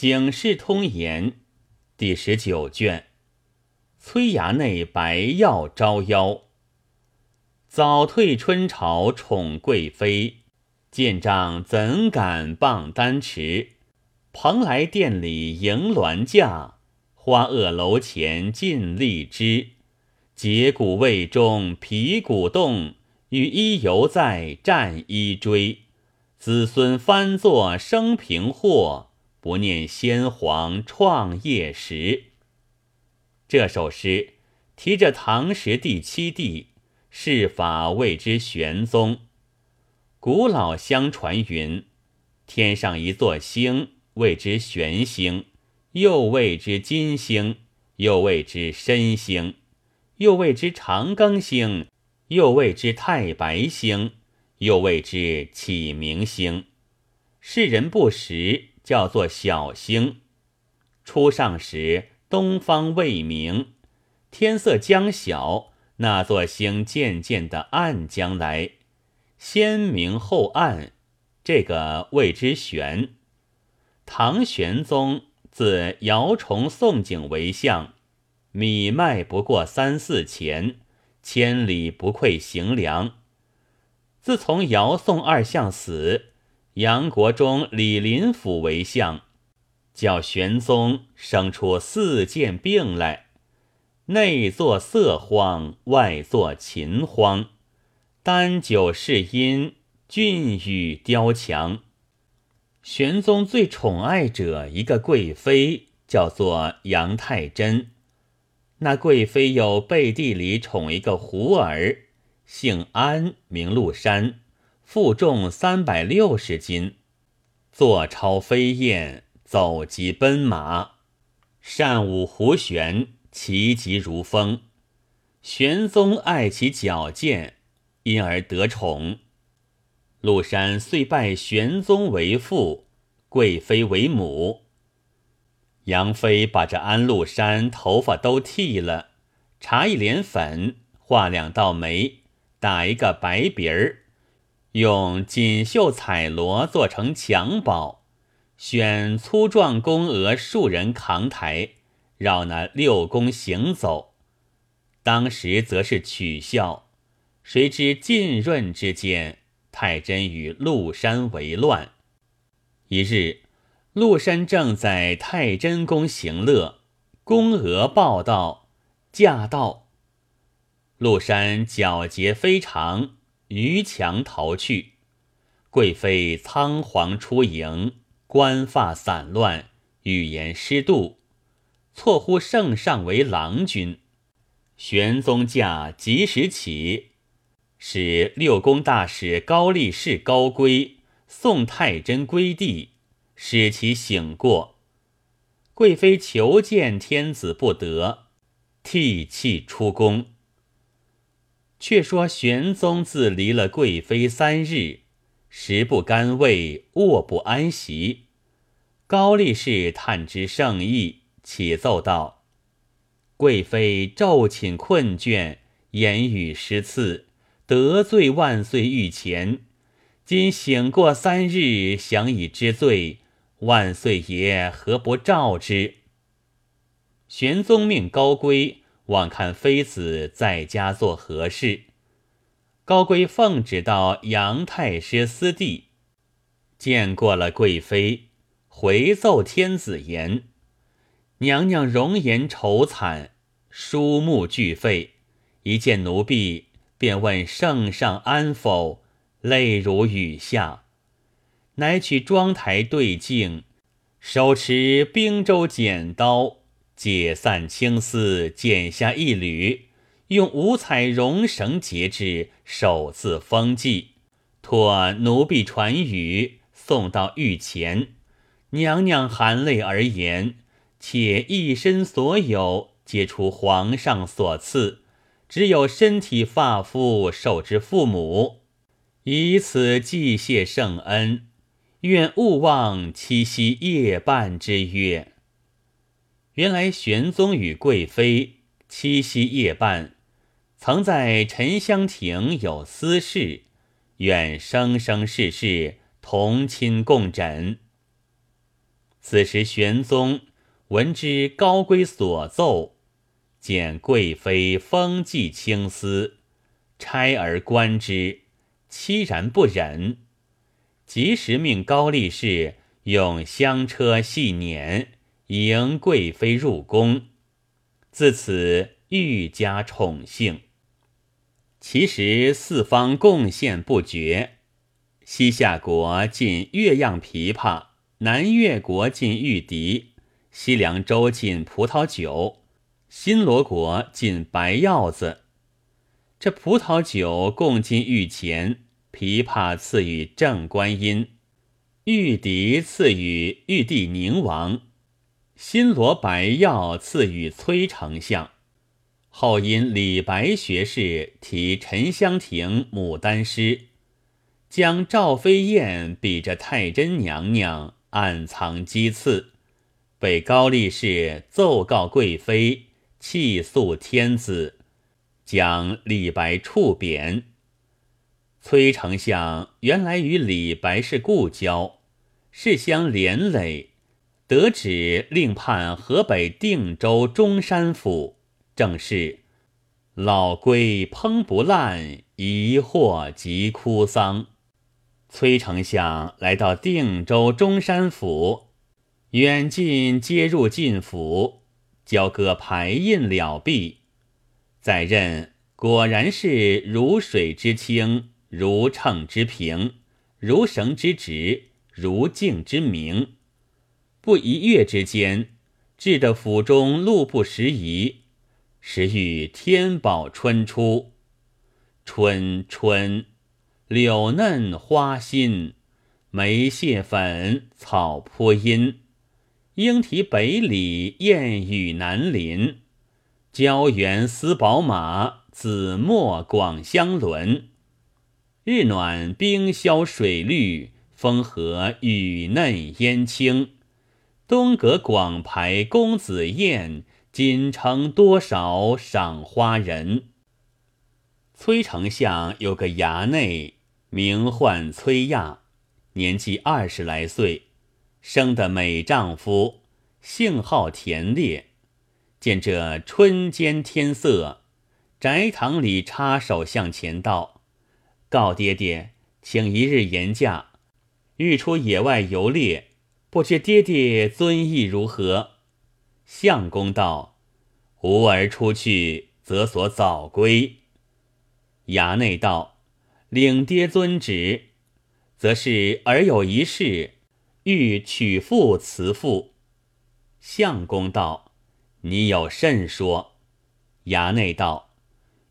警世通言第十九卷。崔衙内白药招妖。早退春朝宠贵妃，见丈怎敢傍丹池？蓬莱殿里迎銮驾，花萼楼前尽荔枝。节骨未中皮骨动，羽衣犹在战衣追。子孙翻作生平祸，不念先皇创业时。这首诗提着唐时第七帝。世法谓之玄宗。古老相传云：天上一座星，谓之玄星；又谓之金星，又谓之申星，又谓之长庚星，又谓之太白星，又谓之启明星。世人不识，叫做小星。初上时，东方未明，天色将晓。那座星渐渐的暗将来，先明后暗，这个谓之玄。唐玄宗自姚崇、宋景为相，米麦不过三四钱，千里不愧行粮。自从姚宋二相死，杨国忠、李林甫为相，叫玄宗生出四件病来。内作色荒，外作秦荒，丹酒是因，俊宇雕墙。玄宗最宠爱者一个贵妃，叫做杨太真。那贵妃有背地里宠一个胡儿，姓安，名禄山，负重三百六十斤，坐超飞燕，走疾奔马，善舞胡旋。其疾如风，玄宗爱其矫健，因而得宠。陆山遂拜玄宗为父，贵妃为母。杨妃把这安禄山头发都剃了，搽一脸粉，画两道眉，打一个白鼻儿，用锦绣彩罗做成襁褓，选粗壮宫娥数人扛抬。绕那六宫行走，当时则是取笑。谁知浸润之间，太真与陆山为乱。一日，陆山正在太真宫行乐，宫娥报道驾到。陆山皎洁非常，逾墙逃去。贵妃仓皇出营，冠发散乱，语言失度。错呼圣上为郎君，玄宗驾及时起，使六宫大使高力士高归送太真归地，使其醒过。贵妃求见天子不得，涕泣出宫。却说玄宗自离了贵妃三日，食不甘味，卧不安席。高力士探知圣意。启奏道：“贵妃昼寝困倦，言语失次，得罪万岁御前。今醒过三日，想以知罪，万岁爷何不召之？”玄宗命高归望看妃子在家做何事。高归奉旨到杨太师私地，见过了贵妃，回奏天子言。娘娘容颜愁惨，书目俱废。一见奴婢，便问圣上安否，泪如雨下。乃取妆台对镜，手持冰州剪刀，解散青丝，剪下一缕，用五彩绒绳结之，手自封记，托奴婢传语，送到御前。娘娘含泪而言。且一身所有，皆出皇上所赐，只有身体发肤受之父母，以此祭谢圣恩。愿勿忘七夕夜半之约。原来玄宗与贵妃七夕夜半，曾在沉香亭有私事，愿生生世世同亲共枕。此时玄宗闻之高归所奏，见贵妃风髻青丝，差而观之，凄然不忍，及时命高力士用香车细辇迎贵妃入宫，自此愈加宠幸。其实四方贡献不绝，西夏国进越样琵琶，南越国进玉笛，西凉州进葡萄酒，新罗国进白药子。这葡萄酒共进御前，琵琶赐予正观音，玉笛赐予玉帝宁王，新罗白药赐予崔丞相。后因李白学士题沉香亭牡丹诗，将赵飞燕比着太真娘娘，暗藏讥刺，被高力士奏告贵妃，气诉天子，将李白处贬。崔丞相原来与李白是故交，事相连累，得旨令判河北定州中山府。正是老龟烹不烂，疑惑即哭丧。崔丞相来到定州中山府，远近皆入晋府，交割牌印了毕。再任果然是如水之清，如秤之平，如绳之直，如镜之明。不一月之间，至得府中路不拾遗。时遇天宝春初，春春，柳嫩花新，梅谢粉，草坡阴。莺啼北里，燕语南林。郊原丝宝马，紫陌广香轮。日暖冰消水绿，风和雨嫩烟青。东阁广排公子宴。锦城多少赏花人。崔丞相有个衙内，名唤崔亚，年纪二十来岁，生得美丈夫，性好田猎。见这春间天色，宅堂里插手向前道：“告爹爹，请一日言假，欲出野外游猎，不知爹爹尊意如何？”相公道：“吾儿出去，则所早归。”衙内道：“领爹遵旨，则是儿有一事，欲娶妇辞妇。”相公道：“你有甚说？”衙内道：“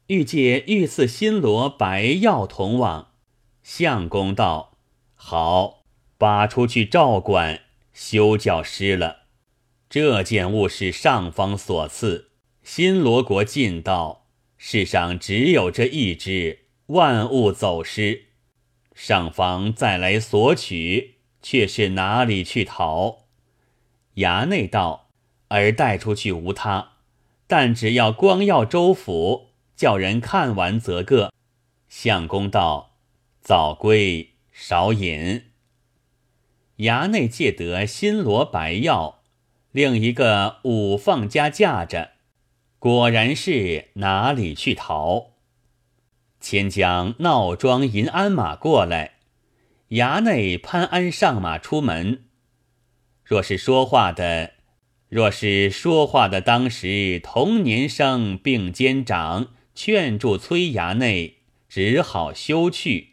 欲借御赐新罗白药同往。”相公道：“好，拔出去照管，休教失了。”这件物是上方所赐，新罗国进道，世上只有这一只，万物走失。上方再来索取，却是哪里去讨？衙内道：“而带出去无他，但只要光耀州府，叫人看完则个。”相公道：“早归，少饮。”衙内借得新罗白药。另一个五放家架着，果然是哪里去逃？牵将闹庄银鞍马过来，衙内潘安上马出门。若是说话的，若是说话的，当时同年生并肩长，劝住崔衙内，只好休去。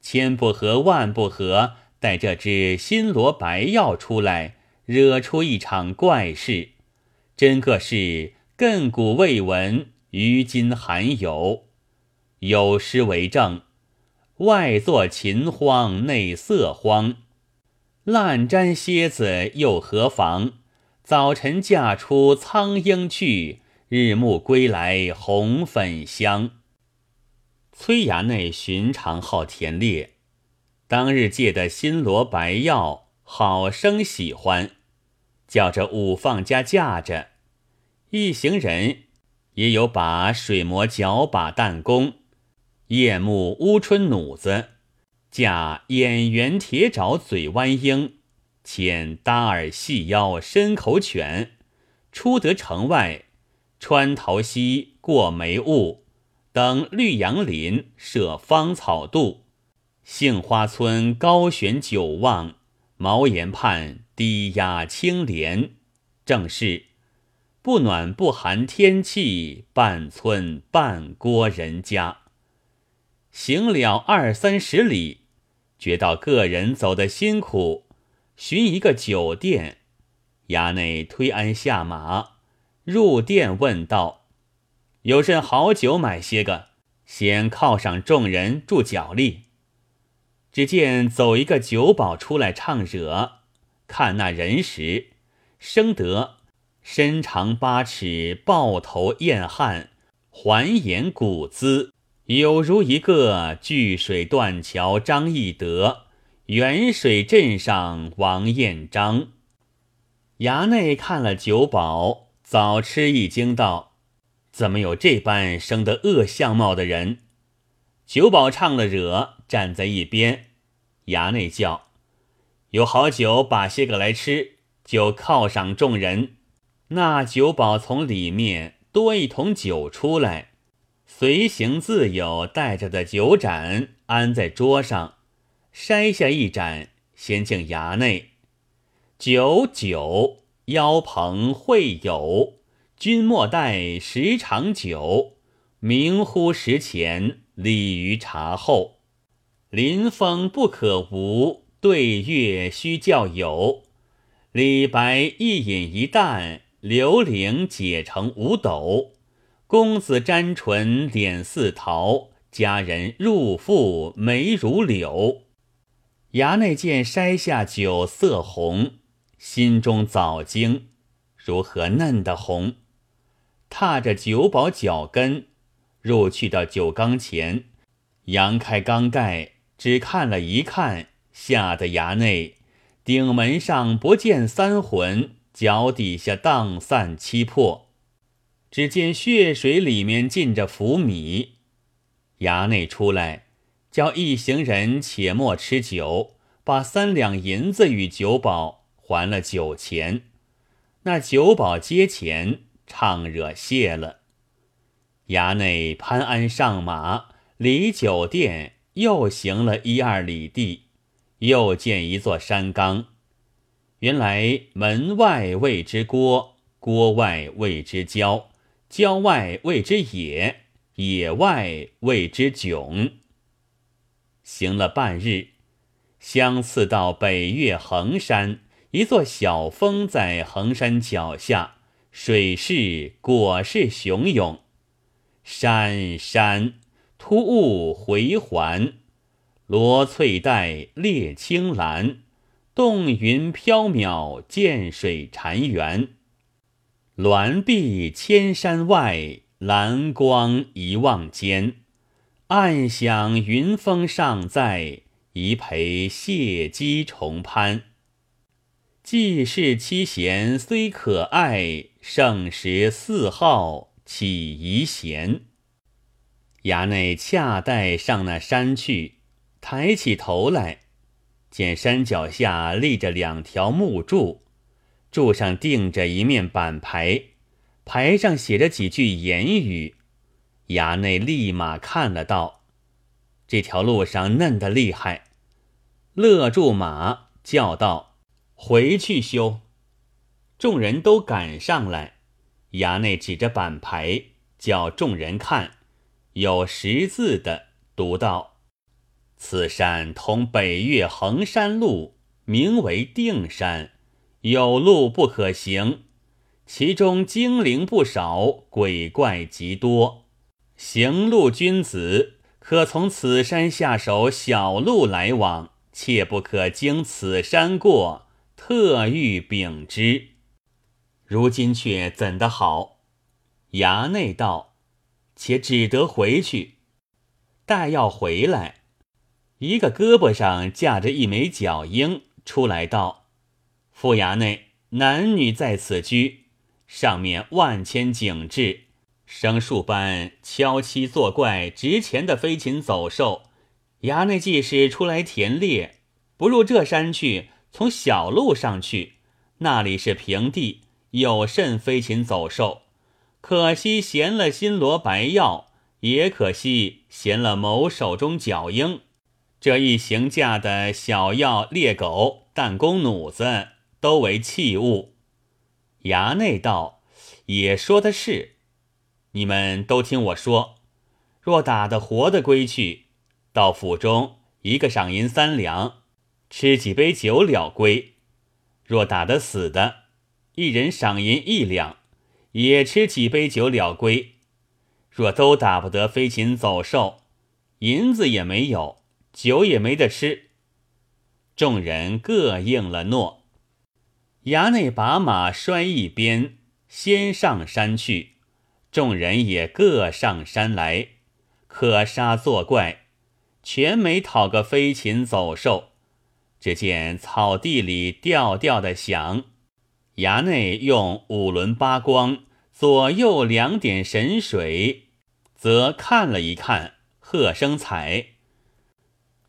千不和万不和，带这只新罗白药出来。惹出一场怪事，真个是亘古未闻，于今罕有。有诗为证：“外作秦荒，内色荒。烂毡蝎子又何妨？早晨嫁出苍鹰去，日暮归来红粉香。”崔衙内寻常好田猎，当日借的新罗白药，好生喜欢。叫着五放家架着，一行人也有把水磨脚把弹弓，夜幕乌春弩子，架眼圆铁爪嘴弯鹰，牵搭耳细腰深口犬，出得城外，穿桃溪过梅雾，登绿杨林设芳草渡，杏花村高悬九望，茅檐畔低压青莲，正是不暖不寒天气，半村半郭人家。行了二三十里，觉到个人走得辛苦。寻一个酒店，衙内推鞍下马，入店问道：“有甚好酒买些个？先犒赏众人助脚力。”只见走一个酒保出来唱惹，看那人时，生得身长八尺，豹头燕汉，环眼骨姿，有如一个巨水断桥张翼德。远水镇上王彦章，衙内看了酒保，早吃一惊，道：“怎么有这般生得恶相貌的人？”酒保唱了惹，站在一边。衙内叫：“有好酒，把些个来吃，就犒赏众人。”那酒保从里面多一桶酒出来，随行自有带着的酒盏安在桌上。筛下一盏，先敬衙内。酒酒，邀朋会友，君莫待时长久。明乎时前，礼于茶后。临风不可无，对月须较有。李白一饮一啖，刘伶解成五斗。公子沾唇脸似桃，佳人入腹眉如柳。衙内见筛下酒色红，心中早惊，如何嫩的红？踏着酒保脚跟，入去到酒缸前，扬开缸盖，只看了一看，吓得衙内顶门上不见三魂，脚底下荡散七魄，只见血水里面浸着浮米。衙内出来。叫一行人且莫吃酒，把三两银子与酒保还了酒钱。那酒保接钱，唱惹谢了。衙内攀鞍上马，离酒店又行了一二里地，又见一座山冈。原来门外谓之郭，郭外谓之郊，郊外谓之野，野外谓之迥。行了半日，相次到北岳衡山，一座小峰在衡山脚下，水势果是汹涌。山山突兀回环，罗翠带列青蓝，洞云飘渺，涧水潺湲。峦壁千山外，蓝光一望间。暗想云峰尚在，宜陪谢机重攀。既是七贤虽可爱，盛时四号起疑闲？衙内恰待上那山去，抬起头来，见山脚下立着两条木柱，柱上钉着一面板牌，牌上写着几句言语。衙内立马看了道：“这条路上嫩得厉害。”勒住马，叫道：“回去修。”众人都赶上来。衙内指着板牌，叫众人看，有识字的读道：“此山同北岳衡山路，名为定山，有路不可行，其中精灵不少，鬼怪极多。”行路君子可从此山下手小路来往，切不可经此山过。特欲禀之。如今却怎的好？衙内道：“且只得回去。待要回来，一个胳膊上架着一枚脚缨，出来道：‘府衙内男女在此居，上面万千景致。’”生树般敲七作怪值钱的飞禽走兽，衙内既是出来田猎，不入这山去，从小路上去，那里是平地，有甚飞禽走兽？可惜衔了新罗白药，也可惜衔了某手中角鹰。这一行架的小药猎狗、弹弓、弩子，都为器物。衙内道：“也说的是。你们都听我说，若打得活的归去，到府中一个赏银三两。”吃几杯酒了归，若打得死的，一人赏银一两，也吃几杯酒了归。若都打不得飞禽走兽，银子也没有，酒也没得吃。众人各应了诺。衙内把马拴一边，先上山去。众人也各上山来，可杀作怪，全没讨个飞禽走兽。只见草地里调调的响，衙内用五轮八光左右两点神水，则看了一看，喝声彩。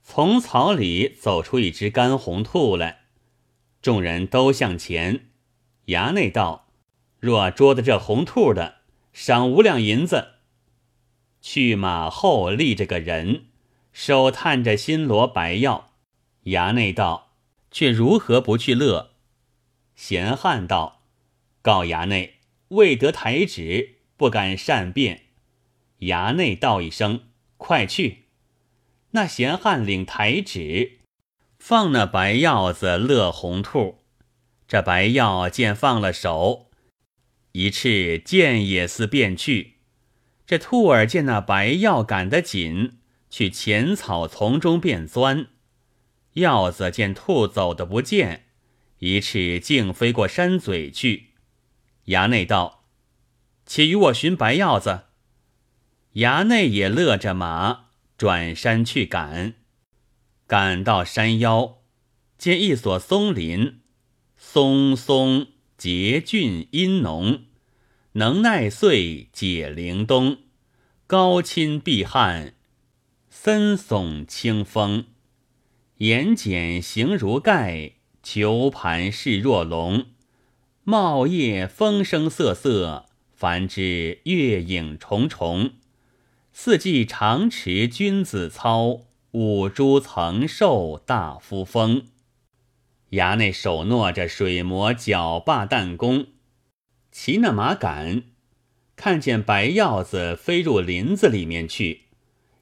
从草里走出一只干红兔来，众人都向前。衙内道：“若捉得这红兔的，赏五两银子。”去马后立着个人，手探着新罗白药。衙内道：“却如何不去乐？”闲汉道：“告衙内，未得台旨，不敢善变。”衙内道一声：“快去！”那闲汉领台旨，放那白药子乐红兔。这白药见放了手，一翅箭也似便去。这兔儿见那白药赶得紧，去浅草丛中便钻。鹞子见兔走的不见，一翅竟飞过山嘴去。衙内道：“且与我寻白鹞子。”衙内也勒着马转山去赶。赶到山腰，见一所松林，松松结俊阴浓，能耐岁解凌冬，高侵碧汉，森耸清风。眼睑形如盖，球盘势若龙。茂叶风声瑟瑟，繁枝月影重重。四季常持君子操，五株曾受大夫风。衙内手握着水磨脚把弹弓，骑那马赶，看见白鹞子飞入林子里面去，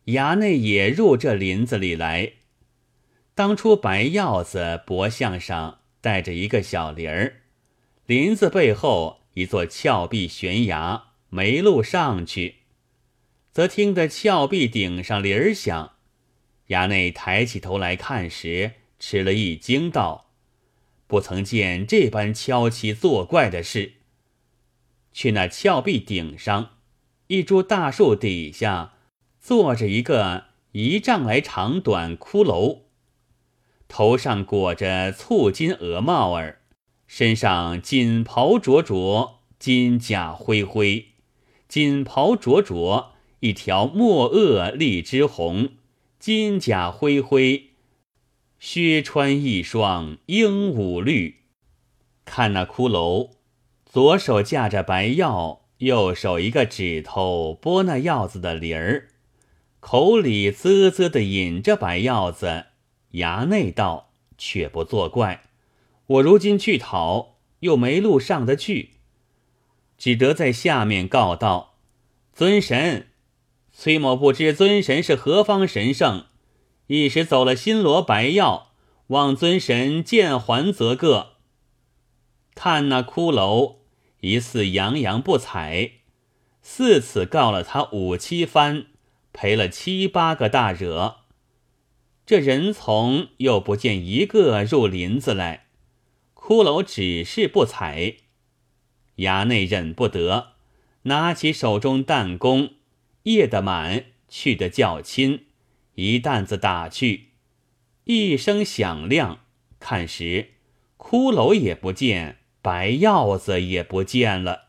衙内也入这林子里来。当初白鹞子脖项上带着一个小铃儿，林子背后一座峭壁悬崖，没路上去，则听得峭壁顶上铃儿响。衙内抬起头来看时，吃了一惊，道：“不曾见这般敲奇作怪的事。”去那峭壁顶上，一株大树底下，坐着一个一丈来长短骷髅。头上裹着簇金鹅帽儿，身上锦袍灼灼，金甲灰灰。锦袍灼灼，一条墨萼荔枝红；金甲灰灰，靴穿一双鹦鹉绿。看那骷髅，左手架着白药，右手一个指头拨那药子的铃儿，口里啧啧的饮着白药子。衙内道：“却不作怪，我如今去讨，又没路上得去，只得在下面告道：‘尊神，崔某不知尊神是何方神圣，一时走了新罗白药，望尊神见还则个。’看那骷髅，疑似洋洋不睬，四次告了他五七番，赔了七八个大惹。”这人从又不见一个入林子来，骷髅只是不睬。衙内忍不得，拿起手中弹弓，夜得满，去得较轻，一担子打去。一声响亮，看时，骷髅也不见，白鹞子也不见了。